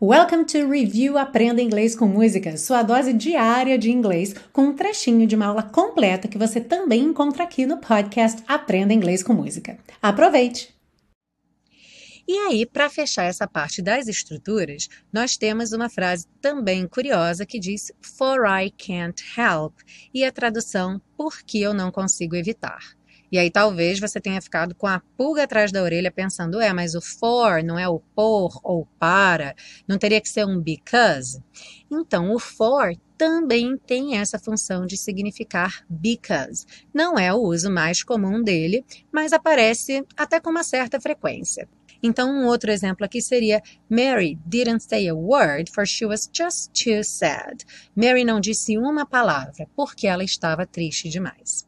Welcome to Review Aprenda Inglês com Música, sua dose diária de inglês, com um trechinho de uma aula completa que você também encontra aqui no podcast Aprenda Inglês com Música. Aproveite! E aí, para fechar essa parte das estruturas, nós temos uma frase também curiosa que diz For I can't help, e a tradução Porque eu não consigo evitar. E aí talvez você tenha ficado com a pulga atrás da orelha pensando, é, mas o for não é o por ou para, não teria que ser um because? Então, o for também tem essa função de significar because. Não é o uso mais comum dele, mas aparece até com uma certa frequência. Então, um outro exemplo aqui seria Mary didn't say a word for she was just too sad. Mary não disse uma palavra porque ela estava triste demais.